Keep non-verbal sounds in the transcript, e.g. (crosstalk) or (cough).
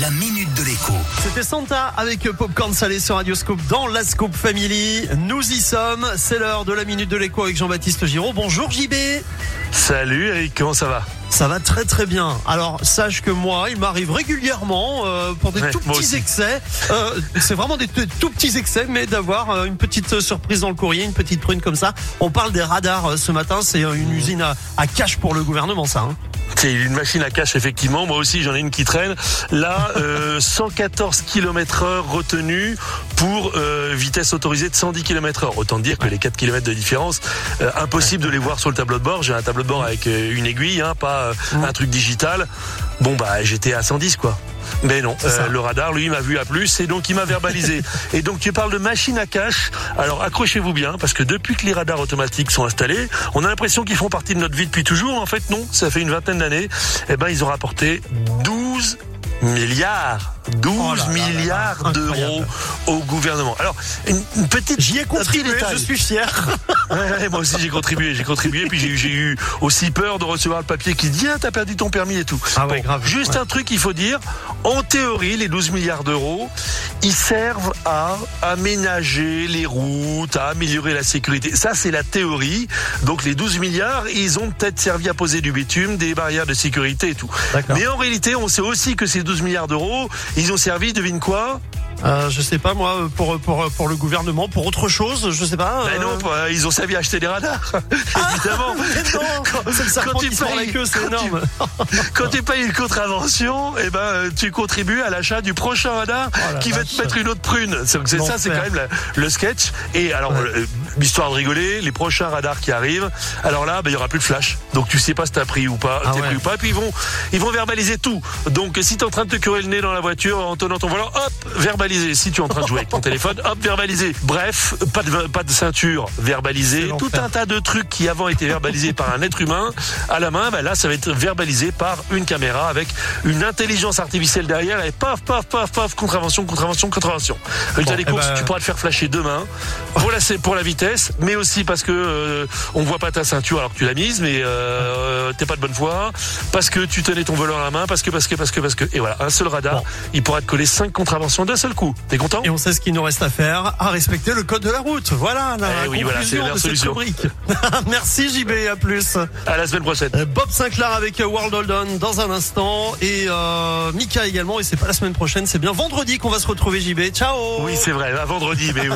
la minute de l'écho. C'était Santa avec Popcorn Salé sur Radioscope dans la Scope Family. Nous y sommes. C'est l'heure de la minute de l'écho avec Jean-Baptiste Giraud. Bonjour JB. Salut Eric, comment ça va? Ça va très très bien. Alors sache que moi, il m'arrive régulièrement euh, pour des Ouais, tout petits excès. euh, c'est vraiment des tout petits excès, mais d'avoir euh, une petite surprise dans le courrier, une petite prune comme ça. On parle des radars euh, ce matin. C'est euh, une usine à, à cash pour le gouvernement, ça. hein. C'est une machine à cash effectivement, moi aussi j'en ai une qui traîne. Là, (laughs) euh, 114 km heure retenu pour euh, vitesse autorisée de 110 km heure. Autant dire que les 4 km de différence, euh, impossible de les voir sur le tableau de bord. J'ai un tableau de bord avec euh, une aiguille, hein, pas un truc digital. Bon bah j'étais à 110 quoi. Mais non, euh, le radar, lui, m'a vu à plus et donc il m'a verbalisé. (laughs) et donc tu parles de machine à cash. Alors accrochez-vous bien parce que depuis que les radars automatiques sont installés, on a l'impression qu'ils font partie de notre vie depuis toujours. En fait, non, ça fait une vingtaine d'années. Eh ben, ils ont rapporté 12 milliards. 12 Oh là là là là, milliards d'euros au gouvernement. Alors, une, une petite. J'y ai contribué. Je suis fier. (laughs) Ouais, ouais, moi aussi j'ai contribué, j'ai contribué, puis j'ai eu, j'ai eu aussi peur de recevoir le papier qui dit ah, t'as perdu ton permis et tout. Ah ouais, grave. Juste un truc, il faut dire, en théorie, les 12 milliards d'euros, ils servent à aménager les routes, à améliorer la sécurité. Ça c'est la théorie. Donc les 12 milliards, ils ont peut-être servi à poser du bitume, des barrières de sécurité et tout. Mais en réalité, on sait aussi que ces 12 milliards d'euros, ils ont servi, devine quoi? Euh, je sais pas moi pour pour pour le gouvernement pour autre chose je sais pas. Ben euh, non, bah, ils ont servi à acheter des radars. (laughs) (laughs) Évidemment. non, c'est le serpent quand tu qui sort la payes- queue, c'est quand tu- énorme. (laughs) Quand tu payes une contravention, eh ben, euh, tu contribues à l'achat du prochain radar Oh qui va vache. te mettre une autre prune. C'est c'est ça, c'est quand même le sketch. Et alors, Ouais. euh, histoire de rigoler, les prochains radars qui arrivent, alors là, ben, il y aura plus de flash. Donc tu sais pas si t'as pris ou pas, Ah ouais. pris ou pas. Puis ils vont, ils vont verbaliser tout. Donc si t'es en train de te curer le nez dans la voiture en tenant ton volant, hop, Si tu es en train de jouer avec ton téléphone, hop, verbalisé. Bref, pas de, pas de ceinture, verbalisé. C'est Tout un tas de trucs qui avant étaient verbalisés par un être humain à la main, ben là ça va être verbalisé par une caméra avec une intelligence artificielle derrière et paf paf paf paf contravention contravention contravention. Résultat Bon, des eh courses, ben- tu pourras te faire flasher demain pour la pour la vitesse, mais aussi parce que euh, on voit pas ta ceinture alors que tu l'as mise, mais euh, t'es pas de bonne foi, parce que tu tenais ton volant à la main, parce que parce que parce que parce que et voilà un seul radar, Bon. il pourra te coller cinq contraventions d'un seul coup. T'es content Et on sait ce qu'il nous reste à faire, à respecter le code de la route. Voilà la Eh oui, voilà, c'est conclusion la de cette solution. (laughs) Merci JB, à plus. À la semaine prochaine. Euh, Bob Sinclair avec euh, World Holden dans un instant et euh, Mika également et c'est pas la semaine prochaine, c'est bien vendredi qu'on va se retrouver JB. Ciao. Oui, c'est vrai, à vendredi, mais